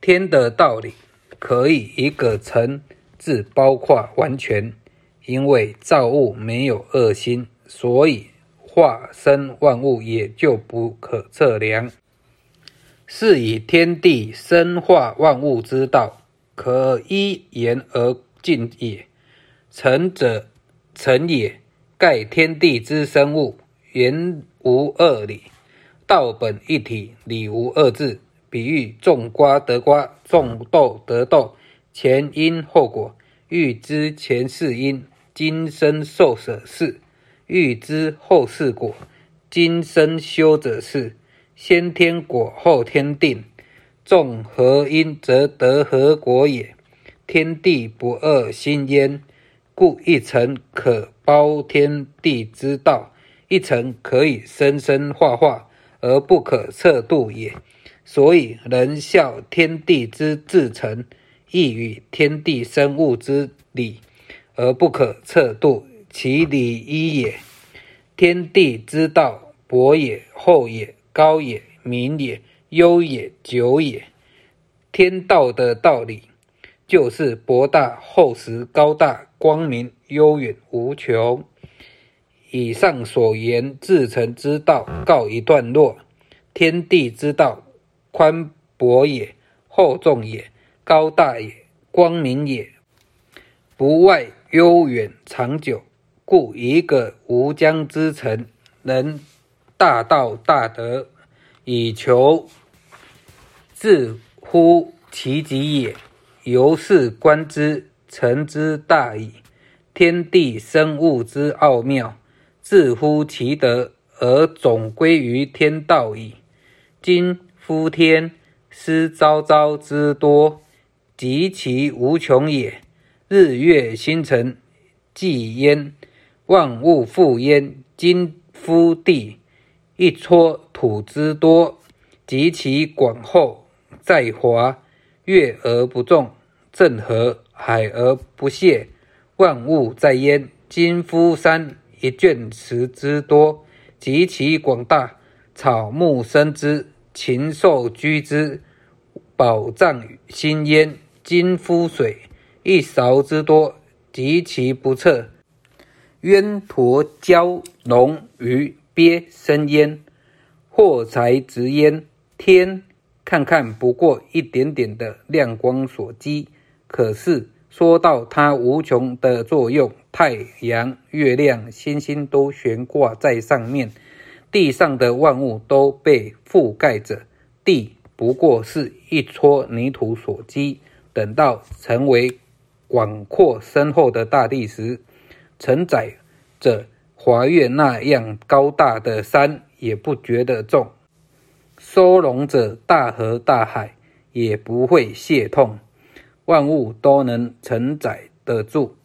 天的道理可以一个“成”字包括完全，因为造物没有恶心，所以化生万物也就不可测量。是以天地生化万物之道，可依言而尽也。成者，成也，盖天地之生物，言无二理，道本一体，理无二致。比喻种瓜得瓜，种豆得豆，前因后果，欲知前世因，今生受者是；欲知后世果，今生修者是。先天果，后天定。种何因，则得何果也。天地不二心焉，故一层可包天地之道，一层可以生生化化，而不可测度也。所以，人效天地之至诚，亦与天地生物之理，而不可测度，其理一也。天地之道，博也，厚也，高也，明也，悠也，久也。天道的道理，就是博大、厚实、高大、光明、悠远、无穷。以上所言至诚之道，告一段落。天地之道。宽博也，厚重也，高大也，光明也，不外悠远长久。故一个无疆之城，能大道大德，以求自乎其极也。由是观之，成之大矣。天地生物之奥妙，自乎其德，而总归于天道矣。今。夫天师昭昭之多，及其无穷也。日月星辰既焉，万物复焉。今夫地一撮土之多，及其广厚。在华月而不重，正和海而不泄，万物在焉。今夫山一卷石之多，及其广大，草木生之。禽兽居之，宝藏兴焉。今夫水一勺之多，极其不测。渊驼蛟龙鱼鳖生焉，货财直焉。天看看不过一点点的亮光所积，可是说到它无穷的作用，太阳、月亮、星星都悬挂在上面。地上的万物都被覆盖着，地不过是一撮泥土所积。等到成为广阔深厚的大地时，承载着华岳那样高大的山也不觉得重，收容着大河大海也不会泄痛，万物都能承载得住。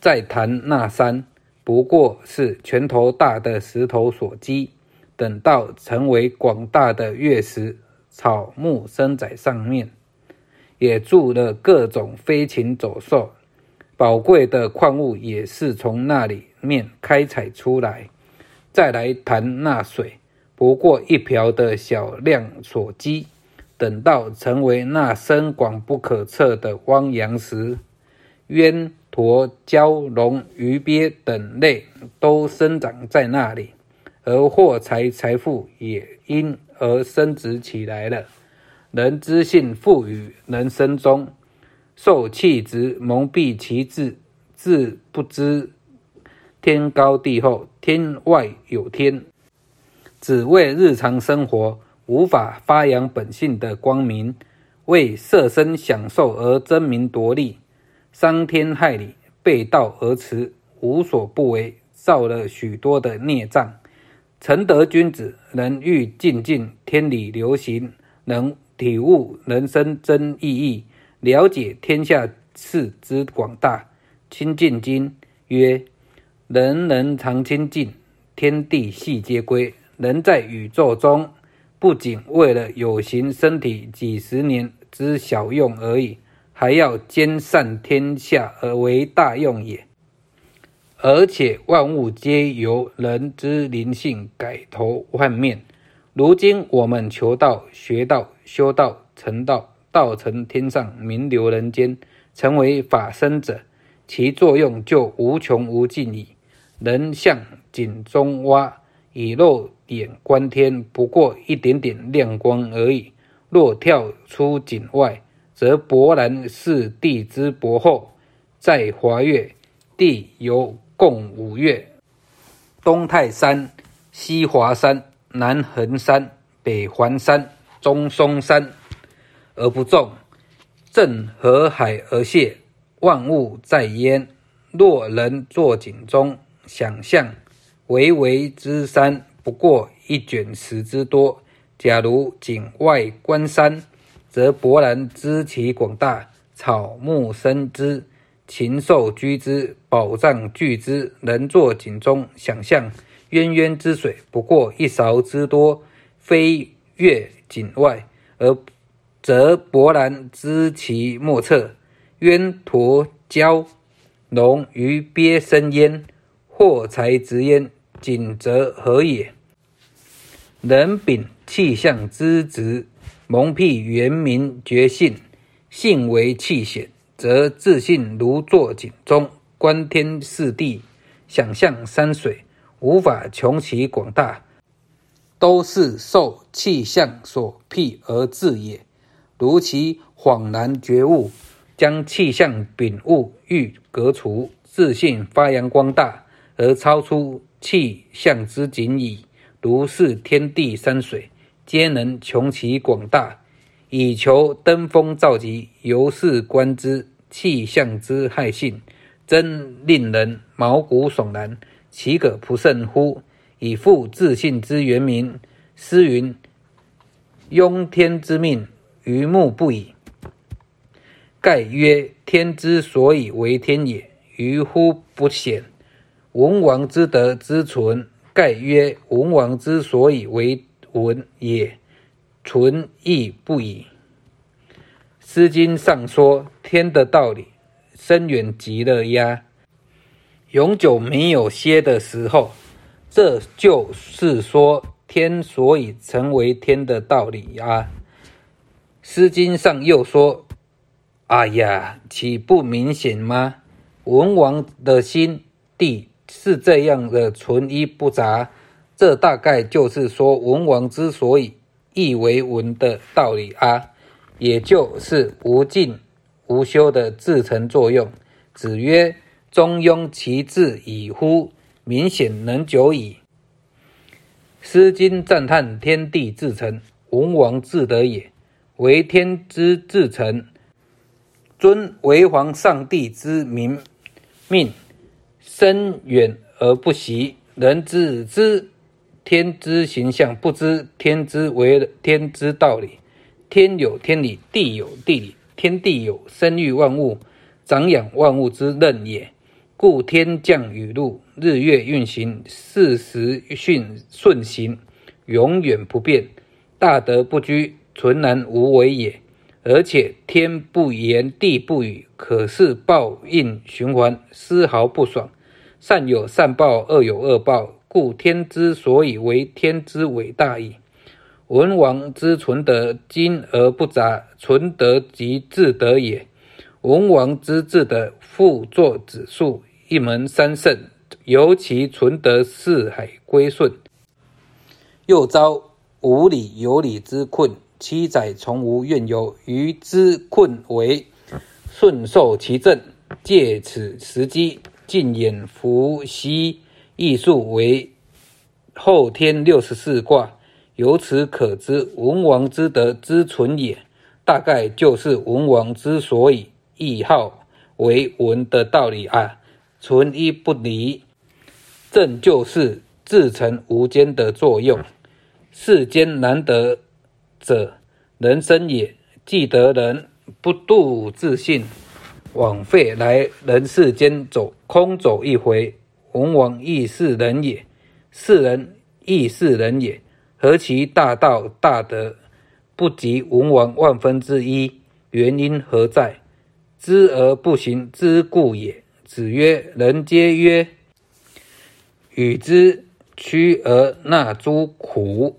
再谈那山，不过是拳头大的石头所积。等到成为广大的月石，草木生在上面，也住了各种飞禽走兽，宝贵的矿物也是从那里面开采出来。再来谈那水，不过一瓢的小量所积，等到成为那深广不可测的汪洋时，渊驼蛟龙鱼鳖等类都生长在那里。而货财财富也因而升值起来了。人之性富于人生中，受气质蒙蔽其志，志不知天高地厚，天外有天，只为日常生活无法发扬本性的光明，为色身享受而争名夺利，伤天害理，背道而驰，无所不为，造了许多的孽障。诚德君子能欲尽尽天理流行，能体悟人生真意义，了解天下事之广大。清净经曰：人人常清净，天地悉皆归。人在宇宙中，不仅为了有形身体几十年之小用而已，还要兼善天下而为大用也。而且万物皆由人之灵性改头换面。如今我们求道、学道、修道、成道，道成天上，名流人间，成为法身者，其作用就无穷无尽矣。人向井中挖，以肉眼观天，不过一点点亮光而已。若跳出井外，则勃然是地之薄厚。在华岳，地有共五岳：东泰山、西华山、南衡山、北环山、中嵩山，而不重。正河海而泻，万物在焉。若人坐井中，想象巍巍之山，不过一卷石之多。假如井外观山，则勃然知其广大，草木生之，禽兽居之，宝藏聚之。人坐井中，想象渊渊之水，不过一勺之多，飞越井外，而则勃然知其莫测。渊沱蛟龙鱼鳖生焉，或才直焉。井则何也？人禀气象之职，蒙蔽原名觉性，性为气显，则自信如坐井中，观天视地，想象山水，无法穷其广大，都是受气象所辟而至也。如其恍然觉悟，将气象禀物，欲革除，自信发扬光大，而超出。气象之景矣，如是天地山水，皆能穷其广大，以求登峰造极。由是观之，气象之害性，真令人毛骨悚然。岂可不慎乎？以复自信之原名，诗云：“庸天之命，愚目不已。”盖曰：“天之所以为天也，愚乎不显。”文王之德之存，盖曰文王之所以为文也，存亦不已。《诗经》上说天的道理深远极了呀，永久没有歇的时候。这就是说天所以成为天的道理呀。《诗经》上又说：“哎呀，岂不明显吗？文王的心地。”是这样的，纯一不杂，这大概就是说文王之所以义为文的道理啊，也就是无尽无休的自成作用。子曰：“中庸其志矣乎！明显能久矣。”《诗经》赞叹天地自成，文王自得也，为天之自成，尊为皇上帝之名命。深远而不习，人只知天之形象，不知天之为天之道理。天有天理，地有地理，天地有生育万物、长养万物之任也。故天降雨露，日月运行，四时顺顺行，永远不变，大德不居，纯然无为也。而且天不言，地不语，可是报应循环，丝毫不爽。善有善报，恶有恶报，故天之所以为天之伟大矣。文王之存德，精而不杂，存德即至德也。文王之治德，复作子数，一门三圣，尤其存德，四海归顺。又遭无礼有礼之困。七载从无怨尤，于之困为顺受其政，借此时机，尽演伏羲艺术为后天六十四卦。由此可知，文王之德之存也，大概就是文王之所以谥号为文的道理啊。存一不离，正就是至诚无间的作用。世间难得。者人生也，既得人不度自信，枉费来人世间走空走一回。文王亦是人也，世人亦是人也，何其大道大德，不及文王万分之一？原因何在？知而不行之故也。子曰：“人皆曰，与之趋而纳诸苦。”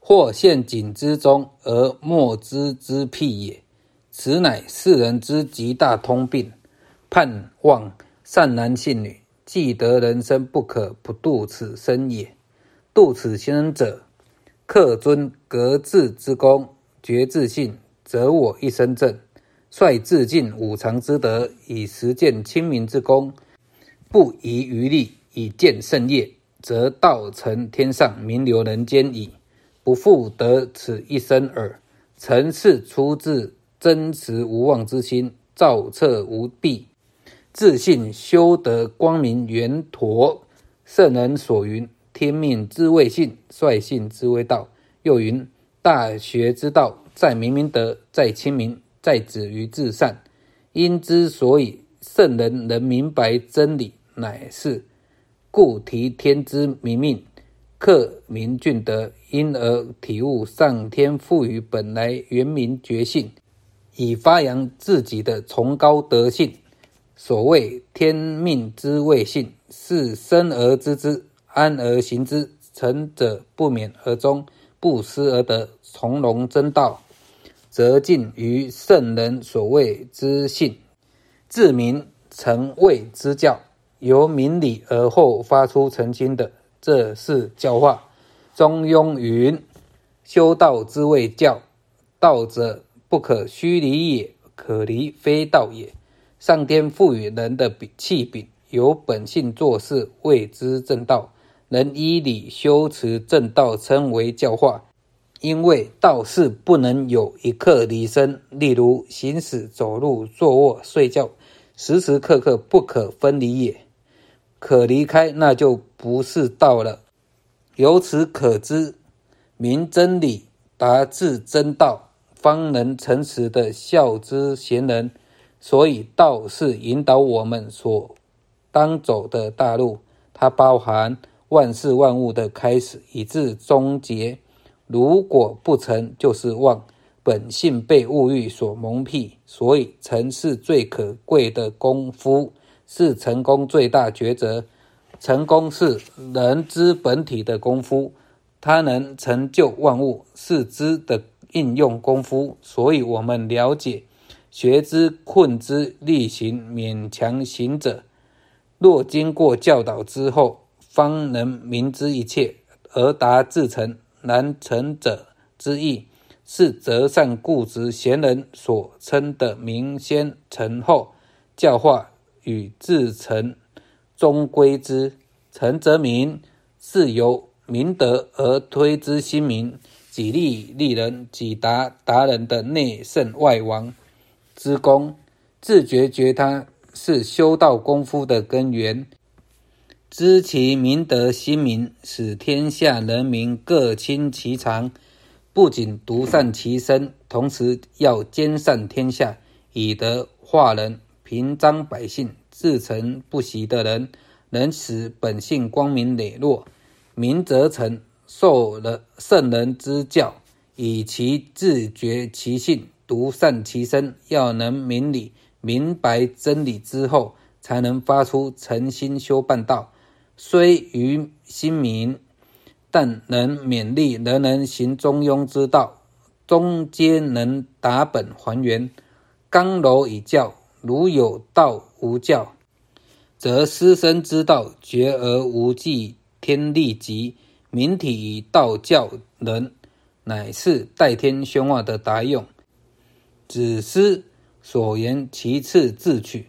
或陷阱之中而莫知之辟也。此乃世人之极大通病。盼望善男信女，既得人生，不可不度此生也。度此生者，克尊格致之功，觉自信，则我一生正。率自尽五常之德，以实践清明之功，不遗余力以建圣业，则道成天上，名留人间矣。不复得此一生耳。臣是出自真实无妄之心，照彻无弊，自信修得光明圆陀。圣人所云：“天命之谓性，率性之谓道。”又云：“大学之道，在明明德，在亲民。”在止于至善，因之所以圣人能明白真理，乃是故提天之明命，克明俊德，因而体悟上天赋予本来原明觉性，以发扬自己的崇高德性。所谓天命之谓性，是生而知之，安而行之，成者不免而终，不思而得，从容真道。则近于圣人所谓之性，自明成谓之教，由明理而后发出澄清的，这是教化。中庸云：“修道之谓教，道者不可虚离也，可离非道也。”上天赋予人的器柄，由本性做事，谓之正道。能依理修持正道，称为教化。因为道是不能有一刻离身，例如行驶、走路、坐卧、睡觉，时时刻刻不可分离也。可离开，那就不是道了。由此可知，明真理、达至真道，方能诚实的孝之贤人。所以，道是引导我们所当走的大路，它包含万事万物的开始，以至终结。如果不成就是妄，本性被物欲所蒙蔽，所以成是最可贵的功夫，是成功最大抉择。成功是人之本体的功夫，它能成就万物，是知的应用功夫。所以，我们了解学之、困之、力行、勉强行者，若经过教导之后，方能明知一切而达至成。难成者之意，是择善固执贤人所称的明先成后，教化与自成终归之。成则明，是由明德而推之心明，己利利人，己达达人的内圣外王之功。自觉觉他，是修道功夫的根源。知其明德心明，使天下人民各亲其长，不仅独善其身，同时要兼善天下，以德化人，平章百姓，自成不息的人，能使本性光明磊落。明则成，受了圣人之教，以其自觉其性，独善其身，要能明理明白真理之后，才能发出诚心修办道。虽于心明，但能勉励人人行中庸之道，终皆能达本还原。刚柔以教，如有道无教，则师生之道绝而无际，天地极。明体以道教人，乃是代天宣化的达用。子思所言，其次自取，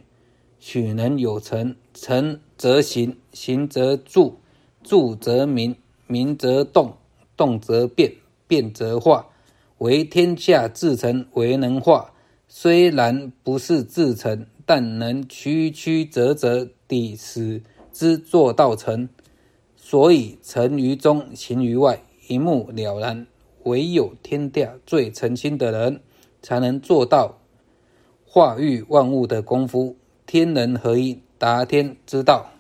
取能有成，成。则行，行则住，住则明，明则动，动则变，变则化。为天下至诚，为能化。虽然不是至诚，但能曲曲折折地使之做到成。所以成于中，行于外，一目了然。唯有天下最诚心的人，才能做到化育万物的功夫。天人合一。达天之道。